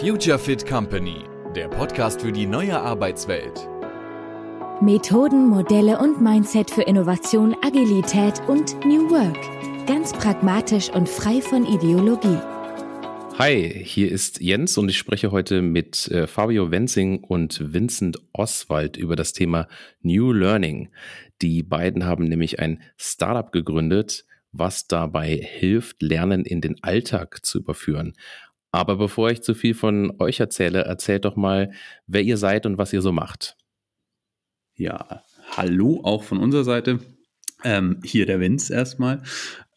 Future Fit Company, der Podcast für die neue Arbeitswelt. Methoden, Modelle und Mindset für Innovation, Agilität und New Work. Ganz pragmatisch und frei von Ideologie. Hi, hier ist Jens und ich spreche heute mit äh, Fabio Wenzing und Vincent Oswald über das Thema New Learning. Die beiden haben nämlich ein Startup gegründet, was dabei hilft, Lernen in den Alltag zu überführen. Aber bevor ich zu viel von euch erzähle, erzählt doch mal, wer ihr seid und was ihr so macht. Ja, hallo auch von unserer Seite. Ähm, hier der Vince erstmal.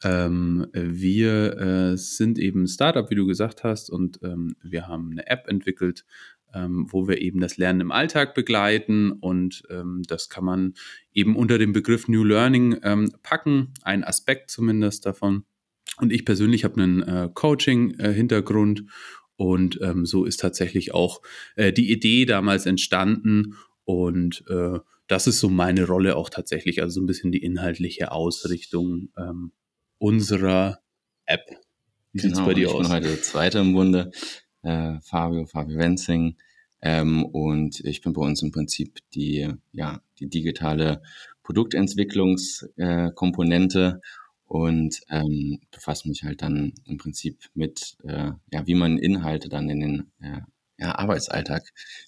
Ähm, wir äh, sind eben Startup, wie du gesagt hast, und ähm, wir haben eine App entwickelt, ähm, wo wir eben das Lernen im Alltag begleiten. Und ähm, das kann man eben unter dem Begriff New Learning ähm, packen, ein Aspekt zumindest davon. Und ich persönlich habe einen äh, Coaching-Hintergrund. Äh, und ähm, so ist tatsächlich auch äh, die Idee damals entstanden. Und äh, das ist so meine Rolle auch tatsächlich, also so ein bisschen die inhaltliche Ausrichtung ähm, unserer App. Wie genau, sieht's bei dir ich aus? Ich bin heute der Zweite im Bunde, äh, Fabio, Fabio Wenzing. Ähm, und ich bin bei uns im Prinzip die, ja, die digitale Produktentwicklungskomponente und ähm, befasse mich halt dann im Prinzip mit, äh, ja, wie man Inhalte dann in den äh, ja, Arbeitsalltag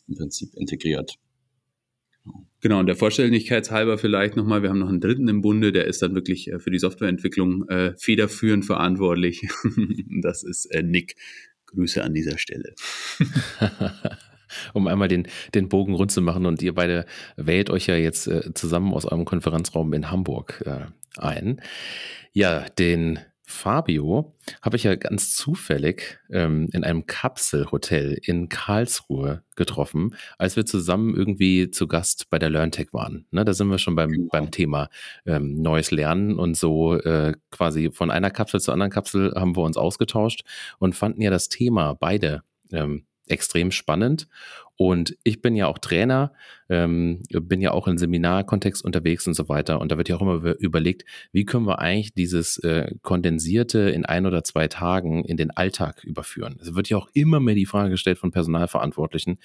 im Prinzip integriert. Genau, und der Vollständigkeit halber vielleicht nochmal, wir haben noch einen dritten im Bunde, der ist dann wirklich äh, für die Softwareentwicklung äh, federführend verantwortlich. das ist äh, Nick. Grüße an dieser Stelle. um einmal den, den Bogen rund zu machen und ihr beide wählt euch ja jetzt äh, zusammen aus eurem Konferenzraum in Hamburg äh, ein. Ja, den Fabio habe ich ja ganz zufällig ähm, in einem Kapselhotel in Karlsruhe getroffen, als wir zusammen irgendwie zu Gast bei der LearnTech waren. Ne, da sind wir schon beim, genau. beim Thema ähm, neues Lernen und so äh, quasi von einer Kapsel zur anderen Kapsel haben wir uns ausgetauscht und fanden ja das Thema beide ähm, extrem spannend. Und ich bin ja auch Trainer, ähm, bin ja auch im Seminarkontext unterwegs und so weiter. Und da wird ja auch immer überlegt, wie können wir eigentlich dieses äh, Kondensierte in ein oder zwei Tagen in den Alltag überführen. Es wird ja auch immer mehr die Frage gestellt von Personalverantwortlichen,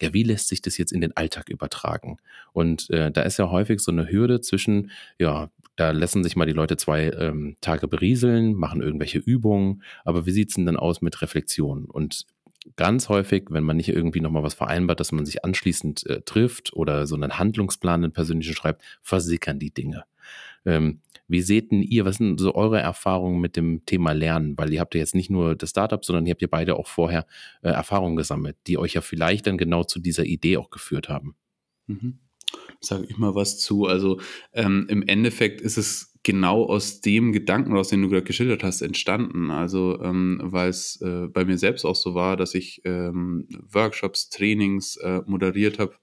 ja, wie lässt sich das jetzt in den Alltag übertragen? Und äh, da ist ja häufig so eine Hürde zwischen, ja, da lassen sich mal die Leute zwei ähm, Tage berieseln, machen irgendwelche Übungen, aber wie sieht's denn dann aus mit Reflexion? Und ganz häufig, wenn man nicht irgendwie nochmal was vereinbart, dass man sich anschließend äh, trifft oder so einen Handlungsplan, einen persönlichen schreibt, versickern die Dinge. Ähm, wie seht denn ihr, was sind so eure Erfahrungen mit dem Thema Lernen? Weil ihr habt ja jetzt nicht nur das Startup, sondern ihr habt ja beide auch vorher äh, Erfahrungen gesammelt, die euch ja vielleicht dann genau zu dieser Idee auch geführt haben. Mhm. Sage ich mal was zu. Also ähm, im Endeffekt ist es genau aus dem Gedanken, aus dem du gerade geschildert hast, entstanden. Also, ähm, weil es äh, bei mir selbst auch so war, dass ich ähm, Workshops, Trainings äh, moderiert habe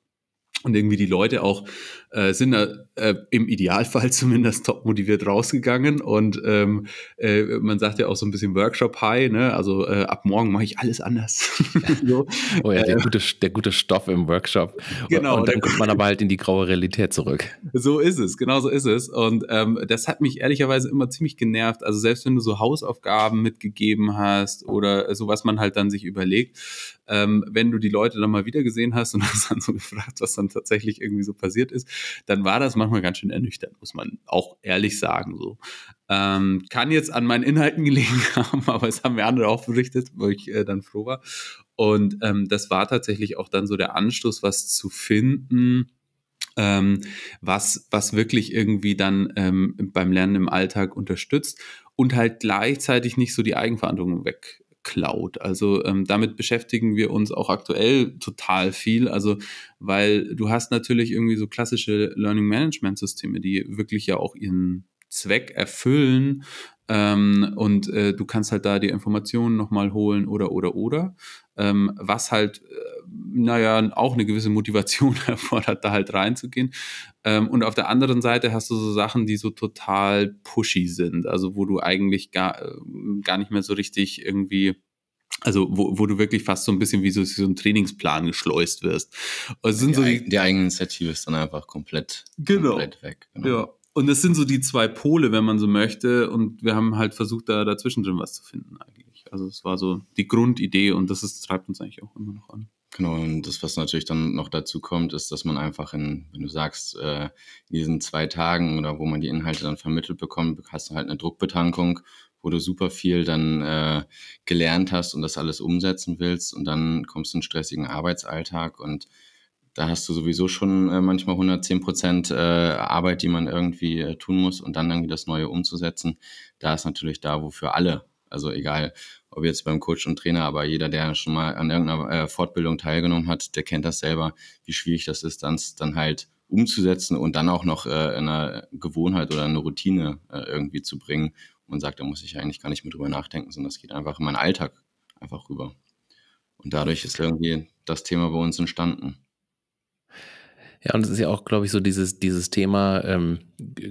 und irgendwie die Leute auch äh, sind äh, im Idealfall zumindest top motiviert rausgegangen und ähm, äh, man sagt ja auch so ein bisschen Workshop High, ne? Also äh, ab morgen mache ich alles anders. so. Oh ja, der, äh, gute, der gute Stoff im Workshop. Genau. Und dann kommt man aber halt in die graue Realität zurück. So ist es, genau so ist es. Und ähm, das hat mich ehrlicherweise immer ziemlich genervt. Also selbst wenn du so Hausaufgaben mitgegeben hast oder so, was man halt dann sich überlegt, ähm, wenn du die Leute dann mal wieder gesehen hast und hast dann so gefragt, was dann tatsächlich irgendwie so passiert ist, dann war das manchmal ganz schön ernüchternd, muss man auch ehrlich sagen. So. Ähm, kann jetzt an meinen Inhalten gelegen haben, aber es haben mir andere auch berichtet, wo ich äh, dann froh war. Und ähm, das war tatsächlich auch dann so der Anstoß, was zu finden, ähm, was, was wirklich irgendwie dann ähm, beim Lernen im Alltag unterstützt und halt gleichzeitig nicht so die Eigenverantwortung weg, Cloud. Also ähm, damit beschäftigen wir uns auch aktuell total viel. Also weil du hast natürlich irgendwie so klassische Learning Management Systeme, die wirklich ja auch ihren Zweck erfüllen ähm, und äh, du kannst halt da die Informationen nochmal holen oder oder oder. Ähm, was halt, äh, naja, auch eine gewisse Motivation erfordert, da halt reinzugehen. Ähm, und auf der anderen Seite hast du so Sachen, die so total pushy sind, also wo du eigentlich gar, äh, gar nicht mehr so richtig irgendwie also wo, wo du wirklich fast so ein bisschen wie so, so ein Trainingsplan geschleust wirst. Also sind die, so die, die eigene Initiative ist dann einfach komplett, genau. komplett weg. Genau. Ja. Und das sind so die zwei Pole, wenn man so möchte. Und wir haben halt versucht, da dazwischen drin was zu finden eigentlich. Also es war so die Grundidee und das ist, treibt uns eigentlich auch immer noch an. Genau, und das, was natürlich dann noch dazu kommt, ist, dass man einfach in, wenn du sagst, äh, in diesen zwei Tagen oder wo man die Inhalte dann vermittelt bekommt, hast du halt eine Druckbetankung, wo du super viel dann äh, gelernt hast und das alles umsetzen willst und dann kommst du in einen stressigen Arbeitsalltag und da hast du sowieso schon äh, manchmal 110 Prozent äh, Arbeit, die man irgendwie äh, tun muss und dann irgendwie das Neue umzusetzen. Da ist natürlich da, wofür alle, also egal, ob jetzt beim Coach und Trainer, aber jeder, der schon mal an irgendeiner äh, Fortbildung teilgenommen hat, der kennt das selber, wie schwierig das ist, dann, dann halt umzusetzen und dann auch noch äh, in eine Gewohnheit oder eine Routine äh, irgendwie zu bringen. Man sagt, da muss ich eigentlich gar nicht mehr drüber nachdenken, sondern das geht einfach in meinen Alltag einfach rüber. Und dadurch ist irgendwie das Thema bei uns entstanden. Ja, und es ist ja auch, glaube ich, so dieses, dieses Thema, ähm,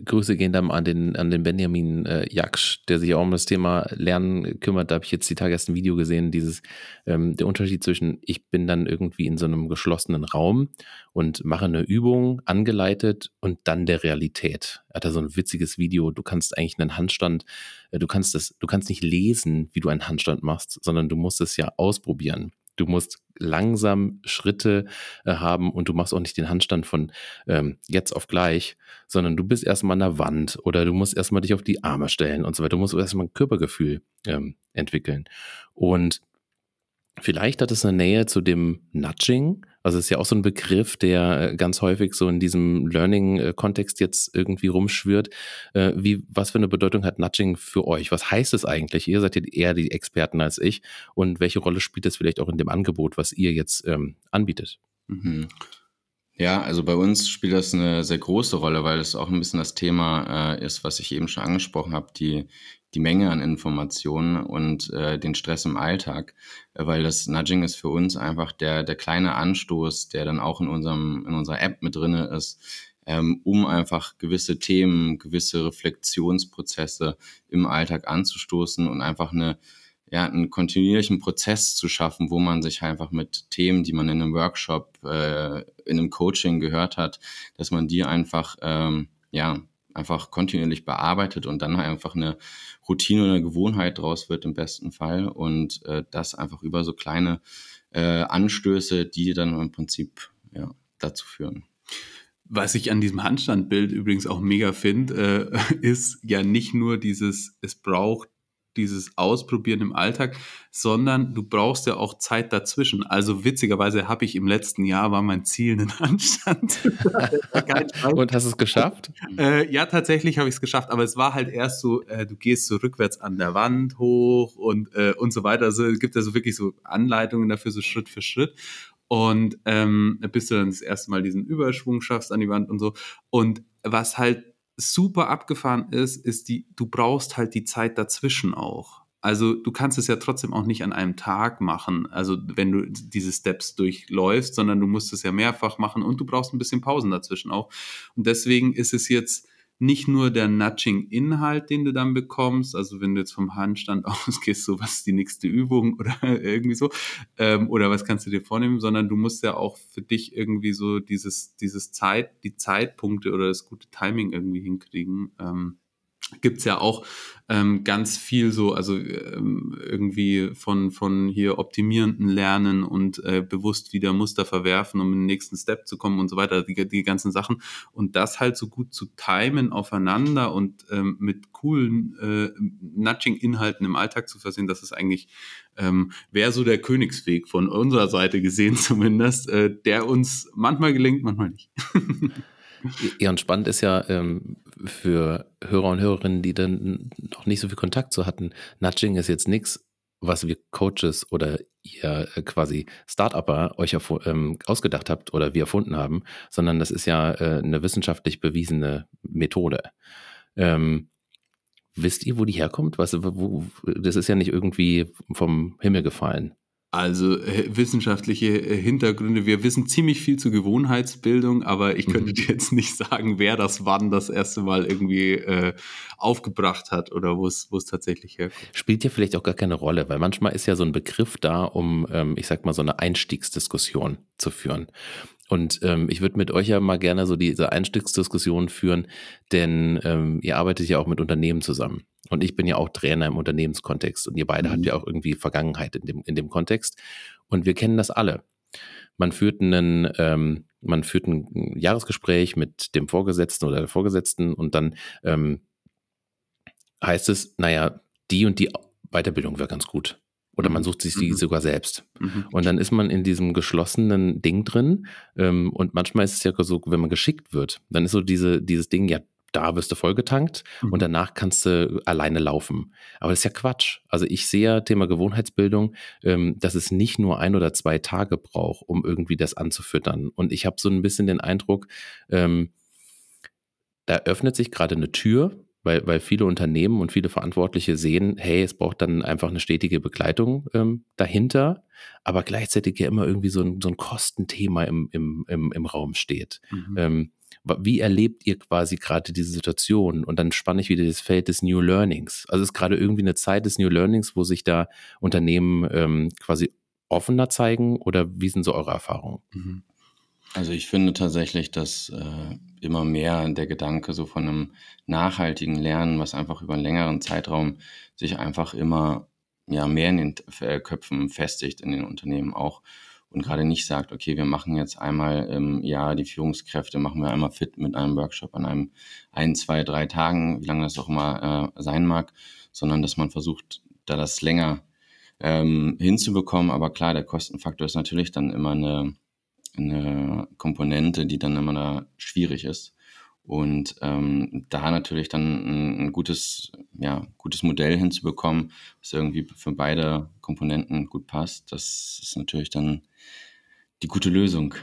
Grüße gehen dann an den, an den Benjamin äh, Jaksch, der sich auch um das Thema Lernen kümmert. Da habe ich jetzt die Tage erst ein Video gesehen, dieses, ähm, der Unterschied zwischen, ich bin dann irgendwie in so einem geschlossenen Raum und mache eine Übung, angeleitet und dann der Realität. Er hat da so ein witziges Video, du kannst eigentlich einen Handstand, äh, du kannst das, du kannst nicht lesen, wie du einen Handstand machst, sondern du musst es ja ausprobieren. Du musst langsam Schritte äh, haben und du machst auch nicht den Handstand von ähm, jetzt auf gleich, sondern du bist erstmal an der Wand oder du musst erstmal dich auf die Arme stellen und so weiter. Du musst erstmal ein Körpergefühl ähm, entwickeln. Und Vielleicht hat es eine Nähe zu dem Nudging. Also es ist ja auch so ein Begriff, der äh, ganz häufig so in diesem Learning-Kontext jetzt irgendwie rumschwirrt. Äh, wie, was für eine Bedeutung hat Nudging für euch? Was heißt es eigentlich? Ihr seid ja eher die Experten als ich. Und welche Rolle spielt es vielleicht auch in dem Angebot, was ihr jetzt ähm, anbietet? Mhm. Ja, also bei uns spielt das eine sehr große Rolle, weil es auch ein bisschen das Thema äh, ist, was ich eben schon angesprochen habe, die, die Menge an Informationen und äh, den Stress im Alltag, weil das Nudging ist für uns einfach der, der kleine Anstoß, der dann auch in, unserem, in unserer App mit drinne ist, ähm, um einfach gewisse Themen, gewisse Reflexionsprozesse im Alltag anzustoßen und einfach eine ja, einen kontinuierlichen Prozess zu schaffen, wo man sich einfach mit Themen, die man in einem Workshop, äh, in einem Coaching gehört hat, dass man die einfach, ähm, ja, einfach kontinuierlich bearbeitet und dann einfach eine Routine oder eine Gewohnheit draus wird im besten Fall und äh, das einfach über so kleine äh, Anstöße, die dann im Prinzip ja, dazu führen. Was ich an diesem Handstandbild übrigens auch mega finde, äh, ist ja nicht nur dieses, es braucht dieses Ausprobieren im Alltag, sondern du brauchst ja auch Zeit dazwischen. Also witzigerweise habe ich im letzten Jahr war mein Ziel einen Handstand. Und hast du es geschafft? Äh, ja, tatsächlich habe ich es geschafft, aber es war halt erst so, äh, du gehst so rückwärts an der Wand hoch und, äh, und so weiter. Also es gibt ja so wirklich so Anleitungen dafür, so Schritt für Schritt. Und ähm, bis du dann das erste Mal diesen Überschwung schaffst an die Wand und so. Und was halt super abgefahren ist, ist die, du brauchst halt die Zeit dazwischen auch. Also du kannst es ja trotzdem auch nicht an einem Tag machen, also wenn du diese Steps durchläufst, sondern du musst es ja mehrfach machen und du brauchst ein bisschen Pausen dazwischen auch. Und deswegen ist es jetzt nicht nur der Nudging-Inhalt, den du dann bekommst, also wenn du jetzt vom Handstand ausgehst, so was ist die nächste Übung oder irgendwie so, ähm, oder was kannst du dir vornehmen, sondern du musst ja auch für dich irgendwie so dieses, dieses Zeit, die Zeitpunkte oder das gute Timing irgendwie hinkriegen. Ähm, gibt's ja auch ähm, ganz viel so, also ähm, irgendwie von, von hier optimierenden Lernen und äh, bewusst wieder Muster verwerfen, um in den nächsten Step zu kommen und so weiter, die, die ganzen Sachen. Und das halt so gut zu timen aufeinander und ähm, mit coolen äh, Nudging-Inhalten im Alltag zu versehen, das ist eigentlich, ähm, wäre so der Königsweg von unserer Seite gesehen zumindest, äh, der uns manchmal gelingt, manchmal nicht. Ja, und spannend ist ja ähm, für Hörer und Hörerinnen, die dann noch nicht so viel Kontakt zu hatten, Nudging ist jetzt nichts, was wir Coaches oder ihr äh, quasi Start-Upper euch ähm, ausgedacht habt oder wir erfunden haben, sondern das ist ja äh, eine wissenschaftlich bewiesene Methode. Ähm, wisst ihr, wo die herkommt? Was, wo, das ist ja nicht irgendwie vom Himmel gefallen. Also äh, wissenschaftliche äh, Hintergründe. Wir wissen ziemlich viel zur Gewohnheitsbildung, aber ich könnte mhm. dir jetzt nicht sagen, wer das wann das erste Mal irgendwie äh, aufgebracht hat oder wo es wo es tatsächlich herkommt. Spielt ja vielleicht auch gar keine Rolle, weil manchmal ist ja so ein Begriff da, um, ähm, ich sag mal, so eine Einstiegsdiskussion zu führen. Und ähm, ich würde mit euch ja mal gerne so diese Einstiegsdiskussion führen, denn ähm, ihr arbeitet ja auch mit Unternehmen zusammen. Und ich bin ja auch Trainer im Unternehmenskontext und ihr beide Mhm. habt ja auch irgendwie Vergangenheit in dem, in dem Kontext. Und wir kennen das alle. Man führt einen, ähm, man führt ein Jahresgespräch mit dem Vorgesetzten oder der Vorgesetzten und dann ähm, heißt es, naja, die und die Weiterbildung wäre ganz gut. Oder man Mhm. sucht sich die Mhm. sogar selbst. Mhm. Und dann ist man in diesem geschlossenen Ding drin. Ähm, und manchmal ist es ja so, wenn man geschickt wird, dann ist so diese, dieses Ding, ja, da wirst du vollgetankt Mhm. und danach kannst du alleine laufen. Aber das ist ja Quatsch. Also ich sehe ja Thema Gewohnheitsbildung, ähm, dass es nicht nur ein oder zwei Tage braucht, um irgendwie das anzufüttern. Und ich habe so ein bisschen den Eindruck, ähm, da öffnet sich gerade eine Tür, weil, weil viele Unternehmen und viele Verantwortliche sehen, hey, es braucht dann einfach eine stetige Begleitung ähm, dahinter, aber gleichzeitig ja immer irgendwie so ein, so ein Kostenthema im, im, im, im Raum steht. Mhm. Ähm, wie erlebt ihr quasi gerade diese Situation? Und dann spanne ich wieder das Feld des New Learnings. Also es ist gerade irgendwie eine Zeit des New Learnings, wo sich da Unternehmen ähm, quasi offener zeigen oder wie sind so eure Erfahrungen? Mhm. Also ich finde tatsächlich, dass äh, immer mehr der Gedanke so von einem nachhaltigen Lernen, was einfach über einen längeren Zeitraum sich einfach immer ja, mehr in den äh, Köpfen festigt in den Unternehmen auch und gerade nicht sagt, okay, wir machen jetzt einmal im Jahr die Führungskräfte, machen wir einmal fit mit einem Workshop an einem ein, zwei, drei Tagen, wie lange das auch immer äh, sein mag, sondern dass man versucht, da das länger ähm, hinzubekommen. Aber klar, der Kostenfaktor ist natürlich dann immer eine eine Komponente, die dann immer da schwierig ist. Und ähm, da natürlich dann ein, ein gutes, ja, gutes Modell hinzubekommen, was irgendwie für beide Komponenten gut passt, das ist natürlich dann die gute Lösung.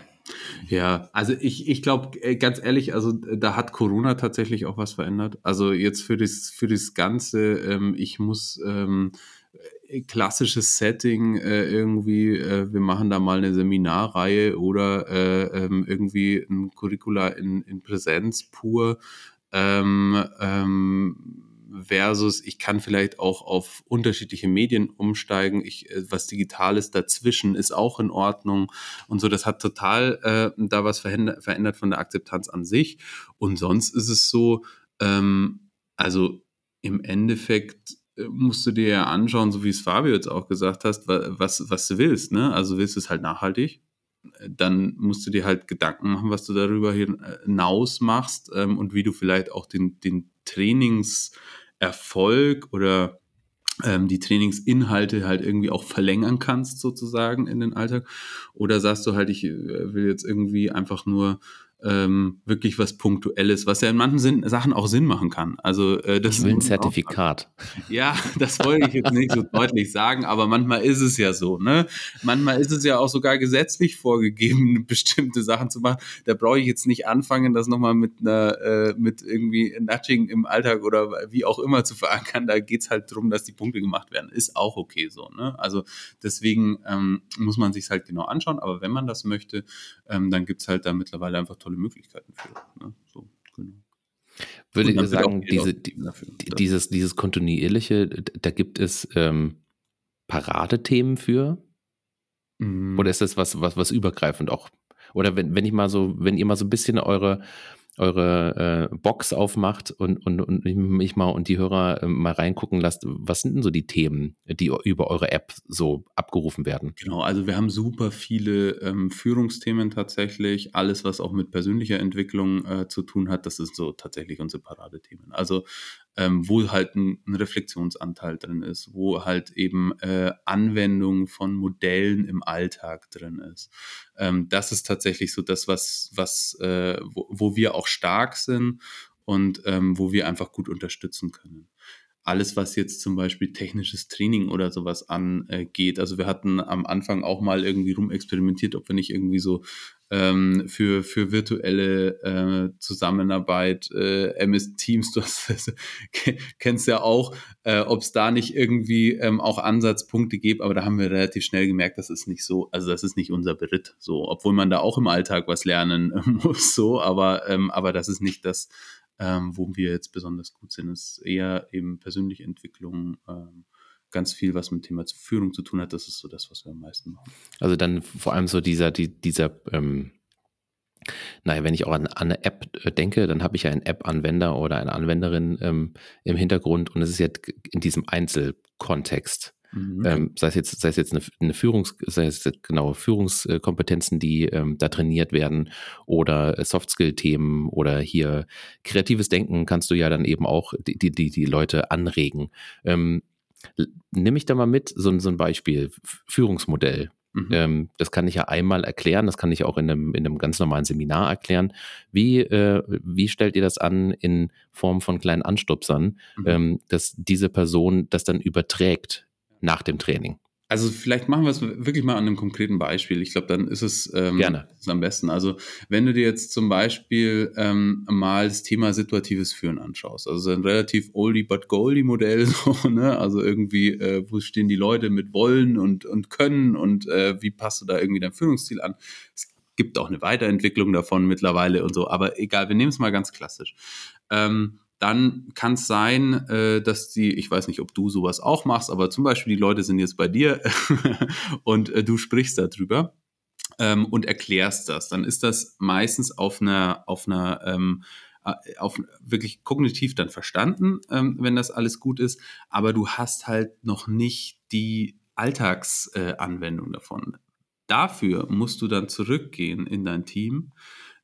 Ja, also ich, ich glaube, ganz ehrlich, also da hat Corona tatsächlich auch was verändert. Also jetzt für das, für das Ganze, ähm, ich muss ähm, klassisches Setting äh, irgendwie, äh, wir machen da mal eine Seminarreihe oder äh, ähm, irgendwie ein Curricula in, in Präsenz pur. Ähm, ähm, versus ich kann vielleicht auch auf unterschiedliche Medien umsteigen. Ich, äh, was Digitales dazwischen ist auch in Ordnung und so. Das hat total äh, da was verändert, von der Akzeptanz an sich. Und sonst ist es so, ähm, also im Endeffekt musst du dir ja anschauen, so wie es Fabio jetzt auch gesagt hast, was, was du willst. Ne? Also willst du es halt nachhaltig? Dann musst du dir halt Gedanken machen, was du darüber hinaus machst ähm, und wie du vielleicht auch den, den Trainingserfolg oder ähm, die Trainingsinhalte halt irgendwie auch verlängern kannst, sozusagen in den Alltag. Oder sagst du halt, ich äh, will jetzt irgendwie einfach nur ähm, wirklich was Punktuelles, was ja in manchen Sinn, Sachen auch Sinn machen kann. Also äh, das ich will ein Zertifikat. Ja, das wollte ich jetzt nicht so deutlich sagen, aber manchmal ist es ja so. Ne? Manchmal ist es ja auch sogar gesetzlich vorgegeben, bestimmte Sachen zu machen. Da brauche ich jetzt nicht anfangen, das nochmal mit einer, äh, mit irgendwie Nudging im Alltag oder wie auch immer zu verankern. Da geht's halt darum, dass die Punkte gemacht werden. Ist auch okay so. Ne? Also deswegen ähm, muss man sich halt genau anschauen. Aber wenn man das möchte, ähm, dann gibt's halt da mittlerweile einfach tolle Möglichkeiten für. Ne? So, genau. Würde ich sagen, diese, die, dieses, dieses kontinuierliche, da gibt es ähm, Paradethemen für? Mhm. Oder ist das was, was, was übergreifend auch? Oder wenn, wenn ich mal so, wenn ihr mal so ein bisschen eure, eure äh, Box aufmacht und, und, und mich mal und die Hörer äh, mal reingucken lasst, was sind denn so die Themen, die über eure App so abgerufen werden? Genau, also wir haben super viele ähm, Führungsthemen tatsächlich. Alles, was auch mit persönlicher Entwicklung äh, zu tun hat, das ist so tatsächlich unsere Paradethemen. Also ähm, wo halt ein, ein, Reflexionsanteil drin ist, wo halt eben äh, Anwendung von Modellen im Alltag drin ist. Ähm, das ist tatsächlich so das, was, was äh, wo, wo wir auch stark sind und ähm, wo wir einfach gut unterstützen können alles, was jetzt zum Beispiel technisches Training oder sowas angeht. Also wir hatten am Anfang auch mal irgendwie rumexperimentiert, ob wir nicht irgendwie so ähm, für, für virtuelle äh, Zusammenarbeit, äh, MS Teams, du hast, kennst ja auch, äh, ob es da nicht irgendwie ähm, auch Ansatzpunkte gibt, aber da haben wir relativ schnell gemerkt, das ist nicht so, also das ist nicht unser Beritt, so, obwohl man da auch im Alltag was lernen muss, so, aber, ähm, aber das ist nicht das, ähm, wo wir jetzt besonders gut sind. Ist eher eben persönliche Entwicklung, ähm, ganz viel, was mit dem Thema Führung zu tun hat. Das ist so das, was wir am meisten machen. Also dann vor allem so dieser, die, dieser, ähm, Naja, wenn ich auch an, an eine App äh, denke, dann habe ich ja einen App-Anwender oder eine Anwenderin ähm, im Hintergrund und es ist ja in diesem Einzelkontext. Mhm. Ähm, sei es jetzt, sei es jetzt eine, eine Führungs, sei es genau Führungskompetenzen, die ähm, da trainiert werden oder Softskill-Themen oder hier kreatives Denken kannst du ja dann eben auch die, die, die Leute anregen. Ähm, nimm ich da mal mit, so, so ein Beispiel, Führungsmodell. Mhm. Ähm, das kann ich ja einmal erklären, das kann ich auch in einem, in einem ganz normalen Seminar erklären. Wie, äh, wie stellt ihr das an in Form von kleinen Anstupsern, mhm. ähm, dass diese Person das dann überträgt nach dem Training? Also vielleicht machen wir es wirklich mal an einem konkreten Beispiel. Ich glaube, dann ist es, ähm, Gerne. Ist am besten. Also wenn du dir jetzt zum Beispiel ähm, mal das Thema situatives Führen anschaust, also ein relativ oldie but goldie Modell, so, ne? also irgendwie, äh, wo stehen die Leute mit wollen und, und können und äh, wie passt du da irgendwie dein Führungsstil an? Es gibt auch eine Weiterentwicklung davon mittlerweile und so, aber egal, wir nehmen es mal ganz klassisch. Ähm, dann kann es sein, äh, dass die, ich weiß nicht, ob du sowas auch machst, aber zum Beispiel die Leute sind jetzt bei dir und äh, du sprichst darüber ähm, und erklärst das. Dann ist das meistens auf einer, auf einer, ähm, äh, auf wirklich kognitiv dann verstanden, ähm, wenn das alles gut ist, aber du hast halt noch nicht die Alltagsanwendung äh, davon. Dafür musst du dann zurückgehen in dein Team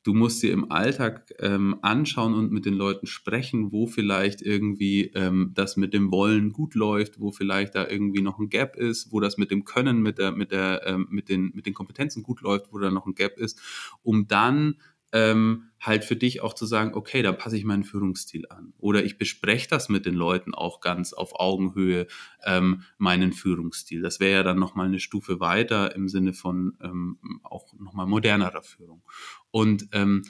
du musst dir im Alltag ähm, anschauen und mit den Leuten sprechen, wo vielleicht irgendwie ähm, das mit dem Wollen gut läuft, wo vielleicht da irgendwie noch ein Gap ist, wo das mit dem Können, mit der, mit der, ähm, mit den, mit den Kompetenzen gut läuft, wo da noch ein Gap ist, um dann ähm, halt für dich auch zu sagen, okay, da passe ich meinen Führungsstil an. Oder ich bespreche das mit den Leuten auch ganz auf Augenhöhe, ähm, meinen Führungsstil. Das wäre ja dann nochmal eine Stufe weiter im Sinne von ähm, auch nochmal modernerer Führung. Und ähm,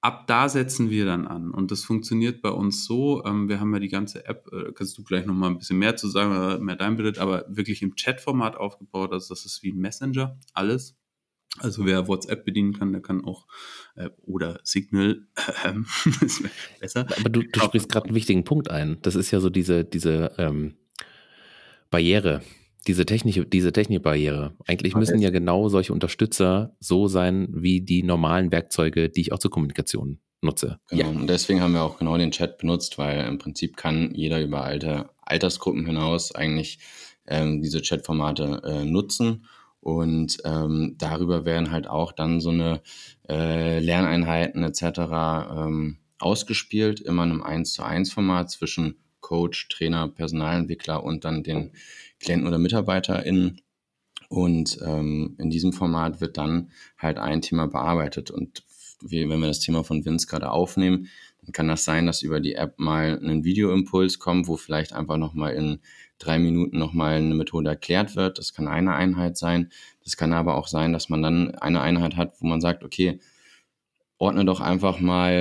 ab da setzen wir dann an. Und das funktioniert bei uns so. Ähm, wir haben ja die ganze App, äh, kannst du gleich nochmal ein bisschen mehr zu sagen, mehr dein Bild, aber wirklich im Chat-Format aufgebaut. Also das ist wie ein Messenger, alles. Also wer WhatsApp bedienen kann, der kann auch äh, oder Signal, äh, das wäre besser. Aber du, du sprichst gerade einen wichtigen Punkt ein. Das ist ja so diese, diese ähm, Barriere, diese technische, diese Technikbarriere. Eigentlich okay. müssen ja genau solche Unterstützer so sein wie die normalen Werkzeuge, die ich auch zur Kommunikation nutze. Genau. Ja. Und deswegen haben wir auch genau den Chat benutzt, weil im Prinzip kann jeder über alte Altersgruppen hinaus eigentlich ähm, diese Chatformate äh, nutzen. Und ähm, darüber werden halt auch dann so eine äh, Lerneinheiten etc. Ähm, ausgespielt, immer in einem 1 zu 1 Format zwischen Coach, Trainer, Personalentwickler und dann den Klienten oder MitarbeiterInnen. Und ähm, in diesem Format wird dann halt ein Thema bearbeitet. Und wie, wenn wir das Thema von Vince gerade aufnehmen, dann kann das sein, dass über die App mal ein Videoimpuls kommt, wo vielleicht einfach nochmal in drei Minuten nochmal eine Methode erklärt wird. Das kann eine Einheit sein. Das kann aber auch sein, dass man dann eine Einheit hat, wo man sagt, okay, ordne doch einfach mal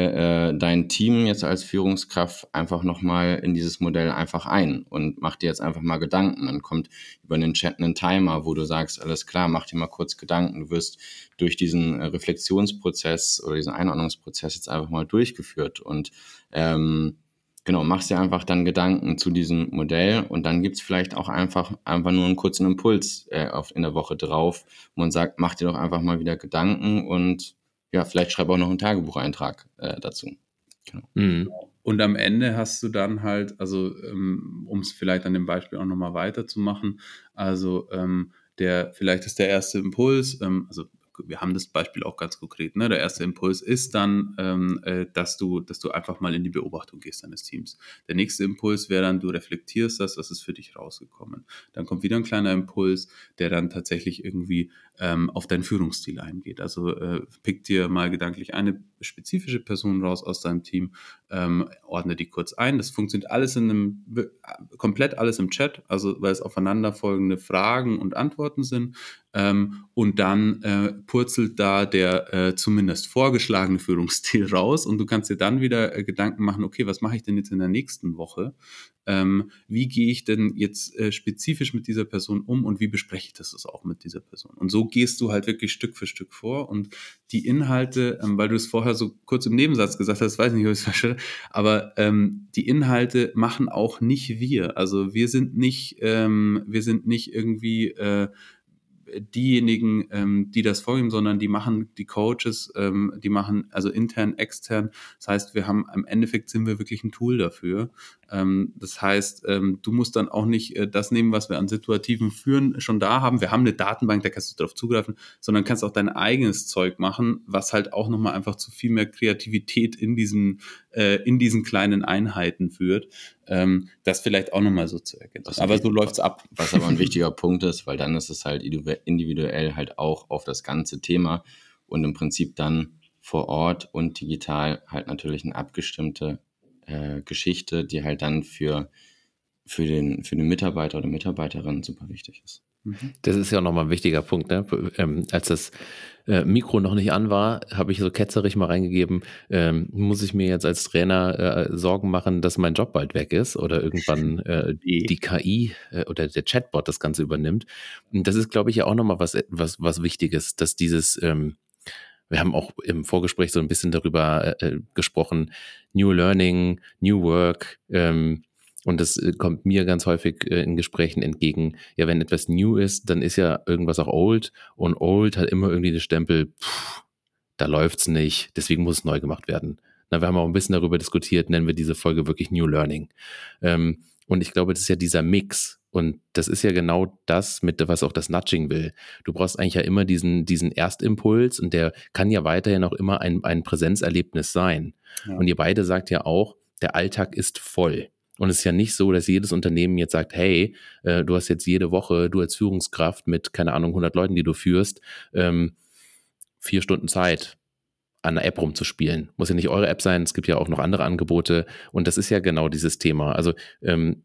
äh, dein Team jetzt als Führungskraft einfach nochmal in dieses Modell einfach ein und mach dir jetzt einfach mal Gedanken. Dann kommt über den Chat ein Timer, wo du sagst, alles klar, mach dir mal kurz Gedanken. Du wirst durch diesen äh, Reflexionsprozess oder diesen Einordnungsprozess jetzt einfach mal durchgeführt und ähm, genau, machst dir einfach dann Gedanken zu diesem Modell und dann gibt's vielleicht auch einfach, einfach nur einen kurzen Impuls äh, auf, in der Woche drauf, wo man sagt, mach dir doch einfach mal wieder Gedanken und ja, vielleicht schreib auch noch einen Tagebucheintrag äh, dazu. Genau. Mhm. Und am Ende hast du dann halt, also ähm, um es vielleicht an dem Beispiel auch nochmal weiterzumachen, also ähm, der, vielleicht ist der erste Impuls, ähm, also wir haben das Beispiel auch ganz konkret. Ne? Der erste Impuls ist dann, ähm, äh, dass, du, dass du einfach mal in die Beobachtung gehst deines Teams. Der nächste Impuls wäre dann, du reflektierst das, was ist für dich rausgekommen. Dann kommt wieder ein kleiner Impuls, der dann tatsächlich irgendwie ähm, auf deinen Führungsstil eingeht. Also äh, pick dir mal gedanklich eine spezifische Person raus aus deinem Team, ähm, ordne die kurz ein. Das funktioniert alles in einem, komplett alles im Chat, also weil es aufeinanderfolgende Fragen und Antworten sind. Ähm, und dann äh, purzelt da der äh, zumindest vorgeschlagene Führungsstil raus und du kannst dir dann wieder äh, Gedanken machen, okay, was mache ich denn jetzt in der nächsten Woche? ähm, wie gehe ich denn jetzt äh, spezifisch mit dieser Person um und wie bespreche ich das auch mit dieser Person. Und so gehst du halt wirklich Stück für Stück vor und die Inhalte, ähm, weil du es vorher so kurz im Nebensatz gesagt hast, weiß nicht, ob ich es verstehe, aber ähm, die Inhalte machen auch nicht wir. Also wir sind nicht, ähm, wir sind nicht irgendwie äh, diejenigen, ähm, die das vorgeben, sondern die machen die Coaches, ähm, die machen also intern, extern. Das heißt, wir haben im Endeffekt sind wir wirklich ein Tool dafür. Ähm, das heißt, ähm, du musst dann auch nicht äh, das nehmen, was wir an situativen Führen schon da haben. Wir haben eine Datenbank, da kannst du darauf zugreifen, sondern kannst auch dein eigenes Zeug machen, was halt auch nochmal einfach zu viel mehr Kreativität in diesen, äh, in diesen kleinen Einheiten führt. Ähm, das vielleicht auch nochmal so zu erkennen. aber so läuft's ab. Was aber ein wichtiger Punkt ist, weil dann ist es halt individuell halt auch auf das ganze Thema und im Prinzip dann vor Ort und digital halt natürlich eine abgestimmte äh, Geschichte, die halt dann für, für, den, für den Mitarbeiter oder Mitarbeiterin super wichtig ist. Mhm. Das ist ja auch nochmal ein wichtiger Punkt. Ne? Ähm, als das äh, Mikro noch nicht an war, habe ich so ketzerig mal reingegeben, ähm, muss ich mir jetzt als Trainer äh, Sorgen machen, dass mein Job bald weg ist oder irgendwann äh, die, KI äh, oder der Chatbot das Ganze übernimmt. Und das ist, glaube ich, ja auch nochmal was, was, was Wichtiges, dass dieses, ähm, wir haben auch im Vorgespräch so ein bisschen darüber äh, gesprochen, New Learning, New Work, ähm, und das äh, kommt mir ganz häufig äh, in Gesprächen entgegen. Ja, wenn etwas new ist, dann ist ja irgendwas auch old. Und old hat immer irgendwie den Stempel, pff, da läuft's nicht, deswegen muss es neu gemacht werden. Na, wir haben auch ein bisschen darüber diskutiert, nennen wir diese Folge wirklich New Learning. Ähm, und ich glaube, das ist ja dieser Mix. Und das ist ja genau das, mit was auch das Nudging will. Du brauchst eigentlich ja immer diesen, diesen Erstimpuls und der kann ja weiterhin auch immer ein, ein Präsenzerlebnis sein. Ja. Und ihr beide sagt ja auch, der Alltag ist voll. Und es ist ja nicht so, dass jedes Unternehmen jetzt sagt, hey, äh, du hast jetzt jede Woche, du als Führungskraft mit, keine Ahnung, 100 Leuten, die du führst, ähm, vier Stunden Zeit an einer App rumzuspielen. Muss ja nicht eure App sein, es gibt ja auch noch andere Angebote. Und das ist ja genau dieses Thema. Also ähm,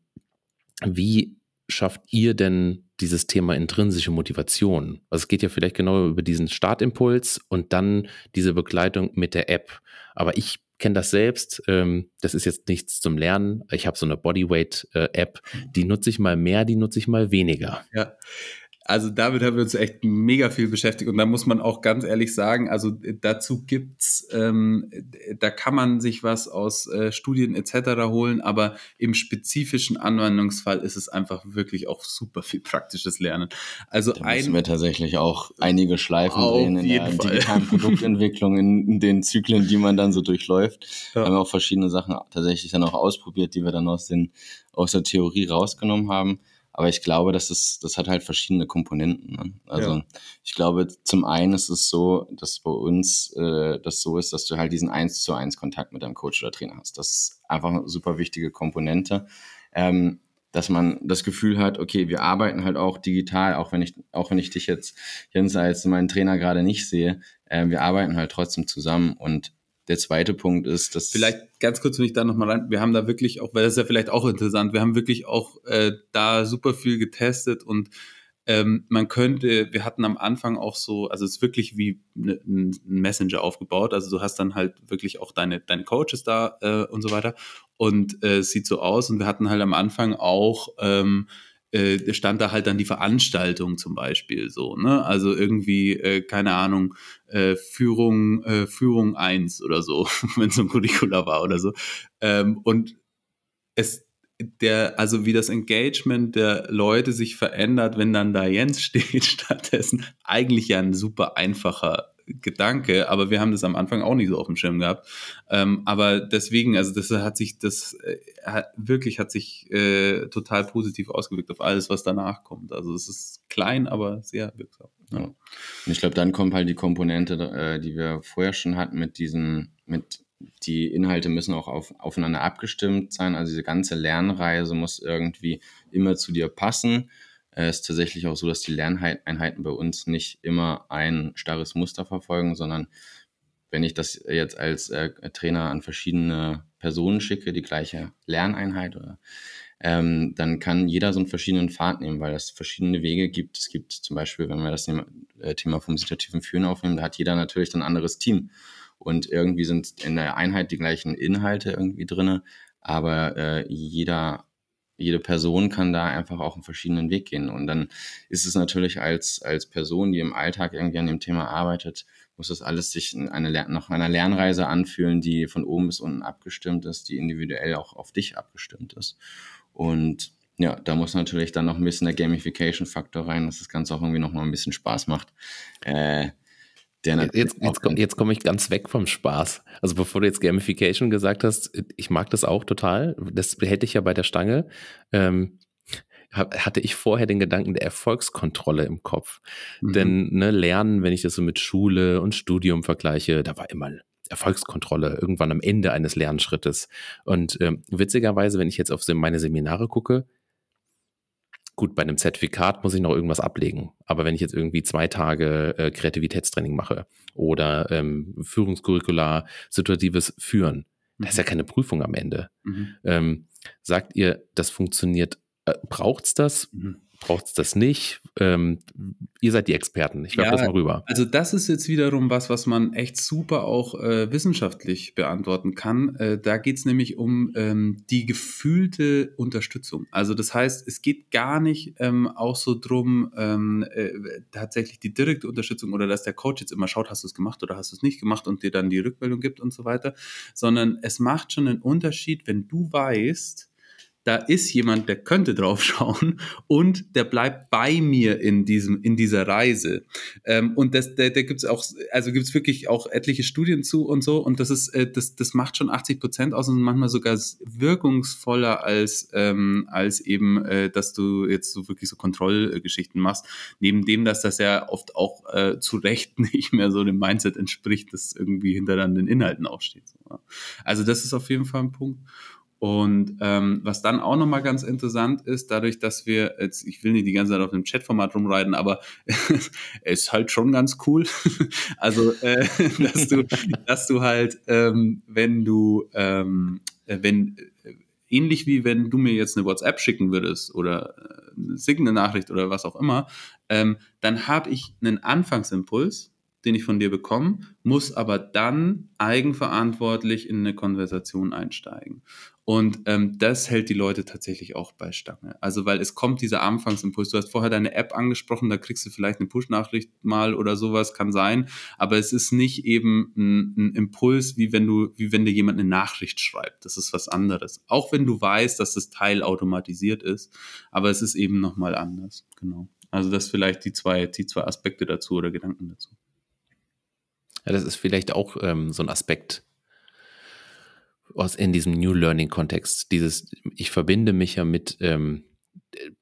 wie schafft ihr denn dieses Thema intrinsische Motivation? Also es geht ja vielleicht genau über diesen Startimpuls und dann diese Begleitung mit der App. Aber ich kenne das selbst. Ähm, das ist jetzt nichts zum Lernen. Ich habe so eine Bodyweight-App, äh, die nutze ich mal mehr, die nutze ich mal weniger. Ja. Also damit haben wir uns echt mega viel beschäftigt und da muss man auch ganz ehrlich sagen, also dazu gibt's, ähm, da kann man sich was aus äh, Studien etc. holen, aber im spezifischen Anwendungsfall ist es einfach wirklich auch super viel praktisches Lernen. Also da müssen wir tatsächlich auch einige Schleifen drehen in der Fall. digitalen Produktentwicklung, in, den Zyklen, die man dann so durchläuft. Ja. Wir haben auch verschiedene Sachen tatsächlich dann auch ausprobiert, die wir dann aus den aus der Theorie rausgenommen haben. Aber ich glaube, das ist, das hat halt verschiedene Komponenten. Ne? Also ja. ich glaube, zum einen ist es so, dass bei uns äh, das so ist, dass du halt diesen eins zu eins Kontakt mit deinem Coach oder Trainer hast. Das ist einfach eine super wichtige Komponente. Ähm, dass man das Gefühl hat, okay, wir arbeiten halt auch digital, auch wenn ich, auch wenn ich dich jetzt, Jens, als meinen Trainer gerade nicht sehe, äh, wir arbeiten halt trotzdem zusammen und der zweite Punkt ist, dass. Vielleicht ganz kurz, wenn ich da nochmal rein. Wir haben da wirklich auch, weil das ist ja vielleicht auch interessant, wir haben wirklich auch äh, da super viel getestet und ähm, man könnte, wir hatten am Anfang auch so, also es ist wirklich wie ne, ein Messenger aufgebaut. Also du hast dann halt wirklich auch deine, deine Coaches da äh, und so weiter. Und äh, es sieht so aus. Und wir hatten halt am Anfang auch ähm, äh, stand da halt dann die Veranstaltung zum Beispiel so, ne? Also irgendwie, äh, keine Ahnung, äh, Führung, äh, Führung eins oder so, wenn es ein Curricula war oder so. Ähm, und es, der, also wie das Engagement der Leute sich verändert, wenn dann da Jens steht, stattdessen eigentlich ja ein super einfacher Gedanke, aber wir haben das am Anfang auch nicht so auf dem Schirm gehabt. Ähm, aber deswegen, also das hat sich, das äh, hat, wirklich hat sich äh, total positiv ausgewirkt auf alles, was danach kommt. Also es ist klein, aber sehr wirksam. Ja. Und ich glaube, dann kommt halt die Komponente, äh, die wir vorher schon hatten, mit diesen, mit die Inhalte müssen auch auf, aufeinander abgestimmt sein. Also diese ganze Lernreise muss irgendwie immer zu dir passen. Es ist tatsächlich auch so, dass die Lerneinheiten bei uns nicht immer ein starres Muster verfolgen, sondern wenn ich das jetzt als äh, Trainer an verschiedene Personen schicke, die gleiche Lerneinheit, oder, ähm, dann kann jeder so einen verschiedenen Pfad nehmen, weil es verschiedene Wege gibt. Es gibt zum Beispiel, wenn wir das äh, Thema vom situativen Führen aufnehmen, da hat jeder natürlich ein anderes Team. Und irgendwie sind in der Einheit die gleichen Inhalte irgendwie drin, aber äh, jeder jede Person kann da einfach auch einen verschiedenen Weg gehen. Und dann ist es natürlich als, als Person, die im Alltag irgendwie an dem Thema arbeitet, muss das alles sich eine, nach einer Lernreise anfühlen, die von oben bis unten abgestimmt ist, die individuell auch auf dich abgestimmt ist. Und Ja, da muss natürlich dann noch ein bisschen der Gamification-Faktor rein, dass das Ganze auch irgendwie noch mal ein bisschen Spaß macht. Äh, jetzt, jetzt, komm, jetzt komme ich ganz weg vom Spaß. Also bevor du jetzt Gamification gesagt hast, ich mag das auch total. Das hätte ich ja bei der Stange. Ähm, hatte ich vorher den Gedanken der Erfolgskontrolle im Kopf. Mhm. Denn ne, Lernen, wenn ich das so mit Schule und Studium vergleiche, da war immer Erfolgskontrolle irgendwann am Ende eines Lernschrittes. Und ähm, witzigerweise, wenn ich jetzt auf meine Seminare gucke, gut, bei einem Zertifikat muss ich noch irgendwas ablegen. Aber wenn ich jetzt irgendwie zwei Tage äh, Kreativitätstraining mache oder ähm, Führungskurrikular, situatives Führen, mhm. das ist ja mhm. keine Prüfung am Ende. Mhm. Ähm, sagt ihr, das funktioniert äh, Braucht es das? Mhm. Braucht es das nicht? Ähm, ihr seid die Experten. Ich werfe ja, das mal rüber. Also das ist jetzt wiederum was, was man echt super auch äh, wissenschaftlich beantworten kann. Äh, da geht es nämlich um ähm, die gefühlte Unterstützung. Also das heißt, es geht gar nicht ähm, auch so drum, ähm, äh, tatsächlich die direkte Unterstützung oder dass der Coach jetzt immer schaut, hast du es gemacht oder hast du es nicht gemacht und dir dann die Rückmeldung gibt und so weiter, sondern es macht schon einen Unterschied, wenn du weißt, da ist jemand, der könnte drauf schauen und der bleibt bei mir in diesem, in dieser Reise. Ähm, und das, da, da gibt es auch, also gibt es wirklich auch etliche Studien zu und so. Und das ist, äh, das, das macht schon 80 Prozent aus und manchmal sogar wirkungsvoller als, ähm, als eben, äh, dass du jetzt so wirklich so Kontrollgeschichten machst. Neben dem, dass das ja oft auch äh, zu Recht nicht mehr so dem Mindset entspricht, das irgendwie hinter dann den Inhalten aufsteht. Also das ist auf jeden Fall ein Punkt. Und ähm, was dann auch nochmal ganz interessant ist, dadurch, dass wir jetzt, ich will nicht die ganze Zeit auf dem Chatformat rumreiten, aber es ist halt schon ganz cool. also, äh, dass du, dass du halt, ähm, wenn du, ähm, äh, wenn, äh, ähnlich wie wenn du mir jetzt eine WhatsApp schicken würdest oder äh, eine Signal-Nachricht oder was auch immer, ähm, dann habe ich einen Anfangsimpuls, den ich von dir bekomme, muss aber dann eigenverantwortlich in eine Konversation einsteigen. Und ähm, das hält die Leute tatsächlich auch bei Stange. Also, weil es kommt dieser Anfangsimpuls. Du hast vorher deine App angesprochen, da kriegst du vielleicht eine Push-Nachricht mal oder sowas, kann sein. Aber es ist nicht eben ein, ein, Impuls, wie wenn du, wie wenn dir jemand eine Nachricht schreibt. Das ist was anderes. Auch wenn du weißt, dass das Teil automatisiert ist. Aber es ist eben nochmal anders. Genau. Also, das vielleicht die zwei, die zwei Aspekte dazu oder Gedanken dazu. Ja, das ist vielleicht auch ähm, so ein Aspekt aus in diesem New Learning Kontext. Dieses, ich verbinde mich ja mit ähm,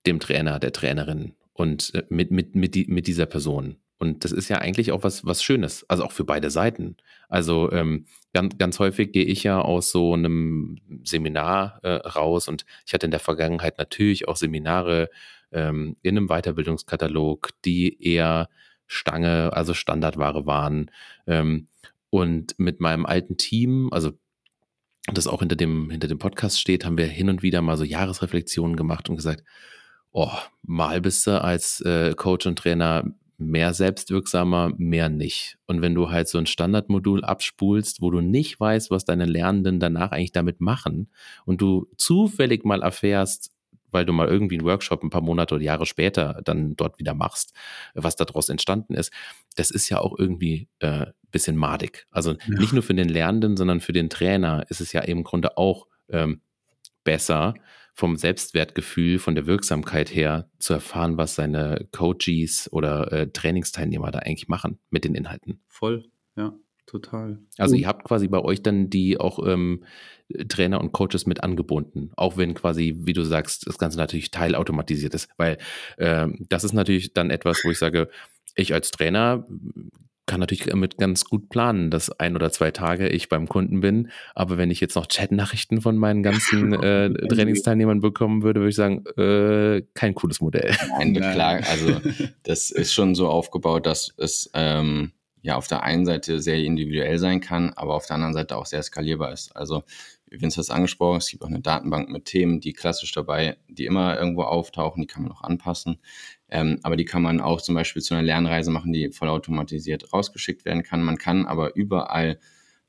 dem Trainer, der Trainerin und äh, mit, mit, mit, die, mit dieser Person. Und das ist ja eigentlich auch was, was Schönes, also auch für beide Seiten. Also ähm, ganz, ganz häufig gehe ich ja aus so einem Seminar äh, raus und ich hatte in der Vergangenheit natürlich auch Seminare ähm, in einem Weiterbildungskatalog, die eher Stange, also Standardware waren. Ähm, und mit meinem alten Team, also das auch hinter dem, hinter dem Podcast steht, haben wir hin und wieder mal so Jahresreflexionen gemacht und gesagt, oh, mal bist du als äh, Coach und Trainer mehr selbstwirksamer, mehr nicht. Und wenn du halt so ein Standardmodul abspulst, wo du nicht weißt, was deine Lernenden danach eigentlich damit machen und du zufällig mal erfährst, weil du mal irgendwie einen Workshop ein paar Monate oder Jahre später dann dort wieder machst, was daraus entstanden ist, das ist ja auch irgendwie äh, bisschen madig. Also ja. nicht nur für den Lernenden, sondern für den Trainer ist es ja im Grunde auch ähm, besser, vom Selbstwertgefühl, von der Wirksamkeit her zu erfahren, was seine Coaches oder äh, Trainingsteilnehmer da eigentlich machen mit den Inhalten. Voll, ja. Total. Also ihr habt quasi bei euch dann die auch ähm, Trainer und Coaches mit angebunden, auch wenn quasi, wie du sagst, das Ganze natürlich teilautomatisiert ist, weil ähm, das ist natürlich dann etwas, wo ich sage, ich als Trainer kann natürlich mit ganz gut planen, dass ein oder zwei Tage ich beim Kunden bin. Aber wenn ich jetzt noch Chat-Nachrichten von meinen ganzen äh, Trainingsteilnehmern bekommen würde, würde ich sagen, äh, kein cooles Modell. Nein, klar. Also das ist schon so aufgebaut, dass es ähm, ja auf der einen Seite sehr individuell sein kann, aber auf der anderen Seite auch sehr skalierbar ist. Also wie Vince hat es angesprochen, es gibt auch eine Datenbank mit Themen, die klassisch dabei, die immer irgendwo auftauchen, die kann man auch anpassen. Ähm, aber die kann man auch zum Beispiel zu einer Lernreise machen, die vollautomatisiert rausgeschickt werden kann. Man kann aber überall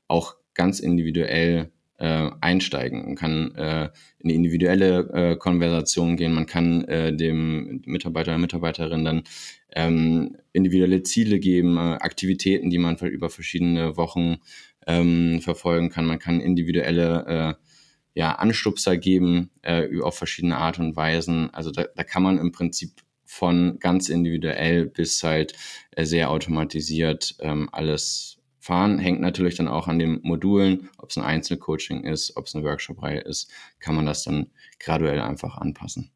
auch ganz individuell äh, einsteigen. Man kann äh, in die individuelle äh, Konversation gehen. Man kann äh, dem Mitarbeiter oder Mitarbeiterin dann ähm, individuelle Ziele geben, äh, Aktivitäten, die man über verschiedene Wochen ähm, verfolgen kann. Man kann individuelle ja, Anstupser geben äh, auf verschiedene Art und Weisen. Also da, da kann man im Prinzip von ganz individuell bis halt äh, sehr automatisiert ähm, alles fahren. Hängt natürlich dann auch an den Modulen, ob es ein Einzelcoaching ist, ob es eine Workshop-Reihe ist, kann man das dann graduell einfach anpassen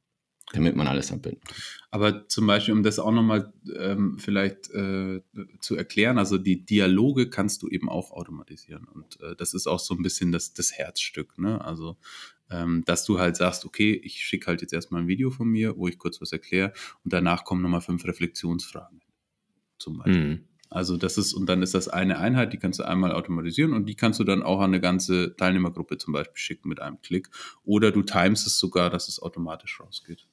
damit man alles abbilden kann. Aber zum Beispiel, um das auch nochmal ähm, vielleicht äh, zu erklären, also die Dialoge kannst du eben auch automatisieren. Und äh, das ist auch so ein bisschen das, das Herzstück. Ne? Also, ähm, dass du halt sagst, okay, ich schicke halt jetzt erstmal ein Video von mir, wo ich kurz was erkläre und danach kommen nochmal fünf Reflexionsfragen. Zum Beispiel. Mhm. Also das ist, und dann ist das eine Einheit, die kannst du einmal automatisieren und die kannst du dann auch an eine ganze Teilnehmergruppe zum Beispiel schicken mit einem Klick. Oder du timest es sogar, dass es automatisch rausgeht.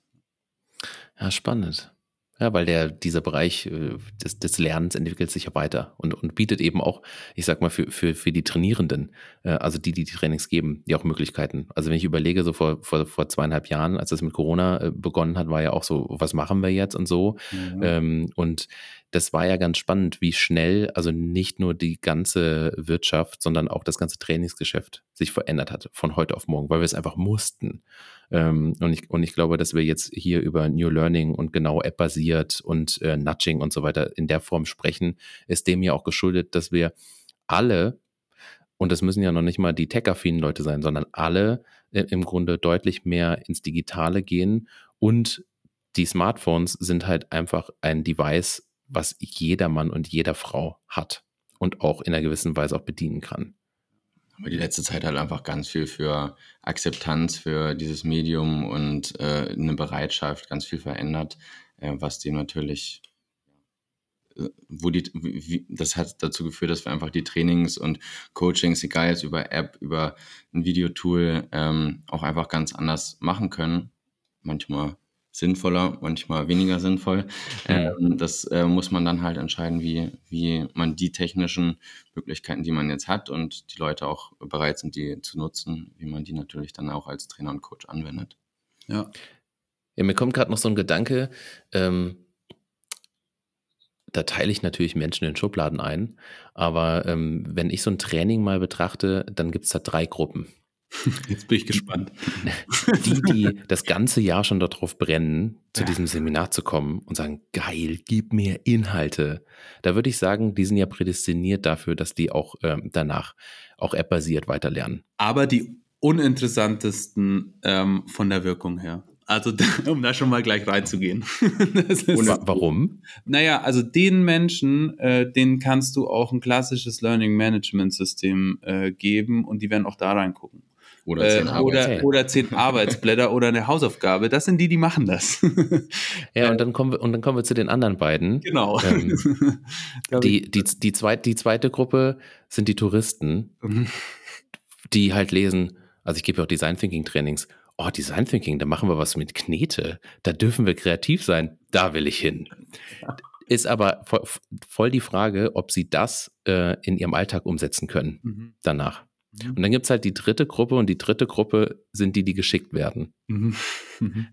Ja, spannend. Ja, weil der, dieser Bereich äh, des, des Lernens entwickelt sich ja weiter und, und bietet eben auch, ich sag mal, für, für, für die Trainierenden, äh, also die, die die Trainings geben, ja auch Möglichkeiten. Also wenn ich überlege, so vor, vor, vor zweieinhalb Jahren, als das mit Corona äh, begonnen hat, war ja auch so, was machen wir jetzt und so. Mhm. Ähm, und das war ja ganz spannend, wie schnell, also nicht nur die ganze Wirtschaft, sondern auch das ganze Trainingsgeschäft sich verändert hat von heute auf morgen, weil wir es einfach mussten. Ähm, und, ich, und ich glaube, dass wir jetzt hier über New Learning und genau App-basiert und äh, Nudging und so weiter in der Form sprechen, ist dem ja auch geschuldet, dass wir alle, und das müssen ja noch nicht mal die tech-affinen Leute sein, sondern alle äh, im Grunde deutlich mehr ins Digitale gehen. Und die Smartphones sind halt einfach ein Device, was jeder Mann und jeder Frau hat und auch in einer gewissen Weise auch bedienen kann haben wir die letzte Zeit halt einfach ganz viel für Akzeptanz für dieses Medium und äh, eine Bereitschaft ganz viel verändert, äh, was dem natürlich, äh, wo die, wie, das hat dazu geführt, dass wir einfach die Trainings und Coachings, egal jetzt über App, über ein Videotool, ähm, auch einfach ganz anders machen können. Manchmal sinnvoller, manchmal weniger sinnvoll. Ähm, das äh, muss man dann halt entscheiden, wie, wie man die technischen Möglichkeiten, die man jetzt hat und die Leute auch bereit sind, die zu nutzen, wie man die natürlich dann auch als Trainer und Coach anwendet. Ja. Ja, mir kommt gerade noch so ein Gedanke, ähm, da teile ich natürlich Menschen in Schubladen ein, aber ähm, wenn ich so ein Training mal betrachte, dann gibt es da drei Gruppen. Jetzt bin ich gespannt. Die, die das ganze Jahr schon darauf brennen, zu diesem Seminar zu kommen und sagen, geil, gib mir Inhalte. Da würde ich sagen, die sind ja prädestiniert dafür, dass die auch ähm, danach auch app-basiert weiterlernen. Aber die uninteressantesten ähm, von der Wirkung her. Also, um da schon mal gleich reinzugehen. Ist, warum? Naja, also den Menschen, äh, denen kannst du auch ein klassisches Learning Management System äh, geben und die werden auch da reingucken. Oder zehn, äh, oder, oder zehn Arbeitsblätter oder eine Hausaufgabe. Das sind die, die machen das. ja, und dann kommen wir, und dann kommen wir zu den anderen beiden. Genau. Ähm, die, die, die, zweit, die zweite Gruppe sind die Touristen, mhm. die halt lesen, also ich gebe auch Design Thinking Trainings. Oh, Design Thinking, da machen wir was mit Knete. Da dürfen wir kreativ sein. Da will ich hin. Ist aber voll, voll die Frage, ob sie das äh, in ihrem Alltag umsetzen können mhm. danach. Mhm. Und dann gibt es halt die dritte Gruppe und die dritte Gruppe sind die, die geschickt werden. Mhm. Mhm.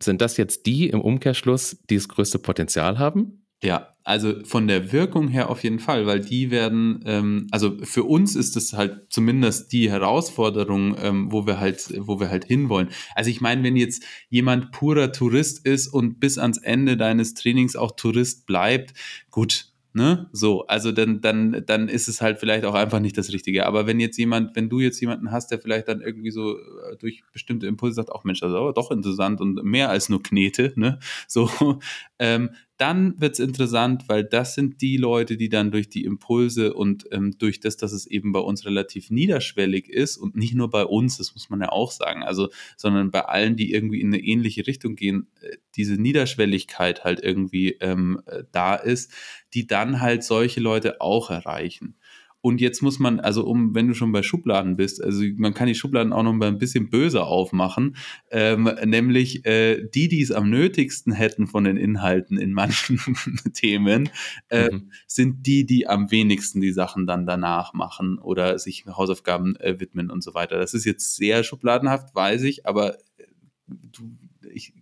Sind das jetzt die im Umkehrschluss, die das größte Potenzial haben? Ja, also von der Wirkung her auf jeden Fall, weil die werden, ähm, also für uns ist es halt zumindest die Herausforderung, ähm, wo wir halt, wo wir halt hinwollen. Also ich meine, wenn jetzt jemand purer Tourist ist und bis ans Ende deines Trainings auch Tourist bleibt, gut, Ne? So, also dann, dann, dann ist es halt vielleicht auch einfach nicht das Richtige. Aber wenn jetzt jemand, wenn du jetzt jemanden hast, der vielleicht dann irgendwie so äh, durch bestimmte Impulse sagt, auch Mensch, das ist aber doch interessant und mehr als nur Knete, ne? So, ähm, dann wird es interessant, weil das sind die Leute, die dann durch die Impulse und ähm, durch das, dass es eben bei uns relativ niederschwellig ist und nicht nur bei uns, das muss man ja auch sagen, also, sondern bei allen, die irgendwie in eine ähnliche Richtung gehen, äh, diese Niederschwelligkeit halt irgendwie ähm, äh, da ist, die dann halt solche Leute auch erreichen. Und jetzt muss man, also um, wenn du schon bei Schubladen bist, also man kann die Schubladen auch noch mal ein bisschen böser aufmachen, ähm, nämlich äh, die, die es am nötigsten hätten von den Inhalten in manchen Themen, äh, mhm. sind die, die am wenigsten die Sachen dann danach machen oder sich Hausaufgaben äh, widmen und so weiter. Das ist jetzt sehr schubladenhaft, weiß ich, aber äh, du, ich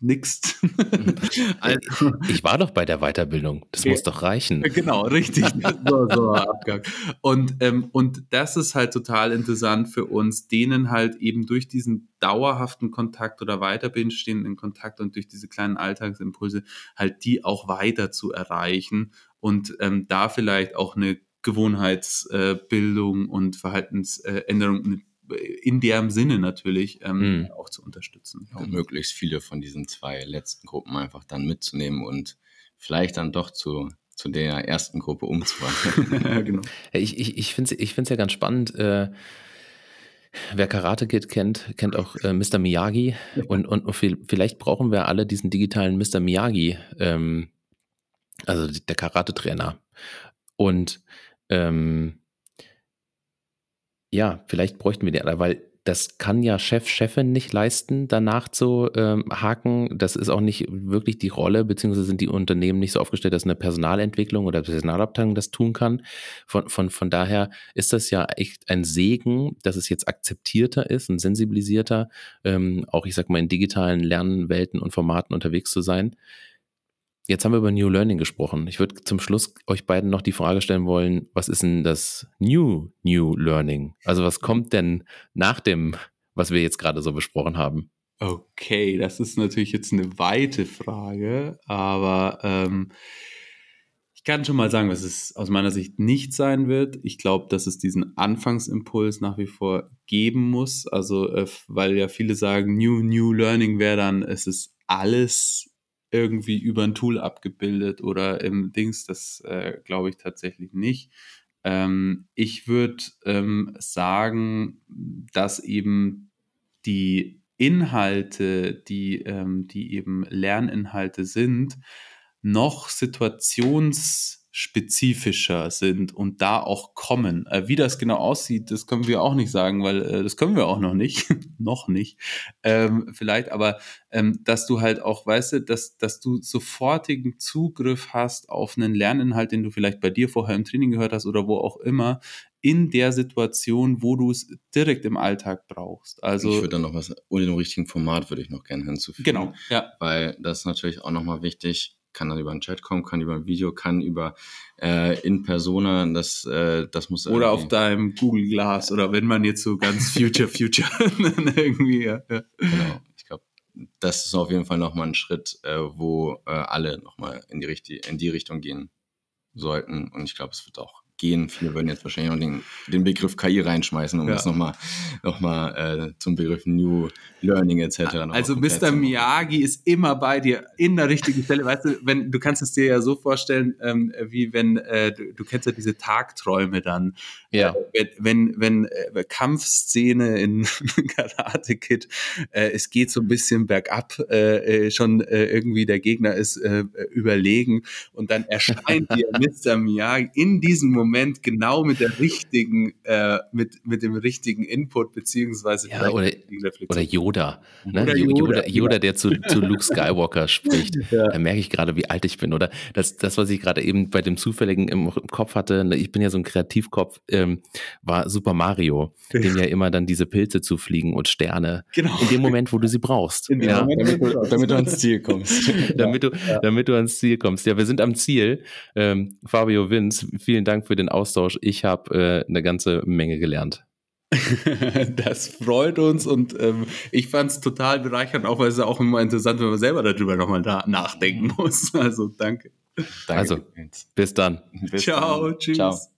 nix. also, ich war doch bei der Weiterbildung. Das okay. muss doch reichen. Genau, richtig. so, so, Abgang. Und, ähm, und das ist halt total interessant für uns, denen halt eben durch diesen dauerhaften Kontakt oder weiter bestehenden Kontakt und durch diese kleinen Alltagsimpulse halt die auch weiter zu erreichen und ähm, da vielleicht auch eine Gewohnheitsbildung äh, und Verhaltensänderung in deren Sinne natürlich ähm, mhm. auch zu unterstützen. Ja, möglichst viele von diesen zwei letzten Gruppen einfach dann mitzunehmen und vielleicht dann doch zu, zu der ersten Gruppe umzuwandeln. genau. Ich, ich, ich finde es ich ja ganz spannend. Äh, Wer Karate Kid kennt, kennt auch äh, Mr. Miyagi. Und, und vielleicht brauchen wir alle diesen digitalen Mr. Miyagi, ähm, also der Karate-Trainer. Und ähm, ja, vielleicht bräuchten wir die alle, weil das kann ja Chef, Chefin nicht leisten, danach zu ähm, haken. Das ist auch nicht wirklich die Rolle, beziehungsweise sind die Unternehmen nicht so aufgestellt, dass eine Personalentwicklung oder Personalabteilung das tun kann. Von, von, von daher ist das ja echt ein Segen, dass es jetzt akzeptierter ist und sensibilisierter, ähm, auch ich sag mal in digitalen Lernwelten und Formaten unterwegs zu sein. Jetzt haben wir über New Learning gesprochen. Ich würde zum Schluss euch beiden noch die Frage stellen wollen, was ist denn das New New Learning? Also was kommt denn nach dem, was wir jetzt gerade so besprochen haben? Okay, das ist natürlich jetzt eine weite Frage, aber ähm, ich kann schon mal sagen, was es aus meiner Sicht nicht sein wird. Ich glaube, dass es diesen Anfangsimpuls nach wie vor geben muss. Also, äh, weil ja viele sagen, New New Learning wäre dann, es ist alles irgendwie über ein Tool abgebildet oder im Dings, das äh, glaube ich tatsächlich nicht. Ähm, ich würde ähm, sagen, dass eben die Inhalte, die, ähm, die eben Lerninhalte sind, noch situations spezifischer sind und da auch kommen. Äh, wie das genau aussieht, das können wir auch nicht sagen, weil äh, das können wir auch noch nicht, noch nicht. Ähm, vielleicht, aber ähm, dass du halt auch, weißt du, dass, dass du sofortigen Zugriff hast auf einen Lerninhalt, den du vielleicht bei dir vorher im Training gehört hast oder wo auch immer, in der Situation, wo du es direkt im Alltag brauchst. Also ich würde dann noch was, ohne dem richtigen Format würde ich noch gerne hinzufügen. Genau, ja. Weil das ist natürlich auch nochmal wichtig, kann dann über einen Chat kommen, kann über ein Video, kann über äh, in Persona, das, äh, das muss Oder auf deinem Google Glass oder wenn man jetzt so ganz Future, Future irgendwie, ja. ja. Genau, ich glaube, das ist auf jeden Fall nochmal ein Schritt, äh, wo äh, alle nochmal in die, in die Richtung gehen sollten und ich glaube, es wird auch gehen. Viele würden jetzt wahrscheinlich noch den, den Begriff KI reinschmeißen, um ja. das nochmal noch mal, äh, zum Begriff New Learning etc. Also Mr. Miyagi ist immer bei dir in der richtigen Stelle. Weißt du, wenn du kannst es dir ja so vorstellen, ähm, wie wenn äh, du, du, kennst ja diese Tagträume dann. Ja. Äh, wenn wenn äh, Kampfszene in Karate Kid, äh, es geht so ein bisschen bergab, äh, äh, schon irgendwie der Gegner ist überlegen und dann erscheint dir Mr. Miyagi in diesem Moment Moment genau mit der richtigen, äh, mit, mit dem richtigen Input, beziehungsweise ja, oder, oder Yoda, ne? oder Yoda, Yoda, Yoda, der zu, zu Luke Skywalker spricht. Ja. Da merke ich gerade, wie alt ich bin. Oder das, das was ich gerade eben bei dem Zufälligen im, im, Kopf hatte, ne, ich bin ja so ein Kreativkopf, ähm, war Super Mario, dem ja immer dann diese Pilze zufliegen und Sterne. Genau. In dem Moment, wo du sie brauchst. Ja. Moment, damit, du, damit, du, ans Ziel kommst. damit, du, damit du ans Ziel kommst. Ja, wir sind am Ziel. Ähm, Fabio Vince, vielen Dank für für den Austausch. Ich habe äh, eine ganze Menge gelernt. das freut uns und ähm, ich fand es total bereichernd, auch weil es auch immer interessant, wenn man selber darüber nochmal da nachdenken muss. Also danke. danke. Also, bis dann. Bis Ciao, dann. tschüss. Ciao.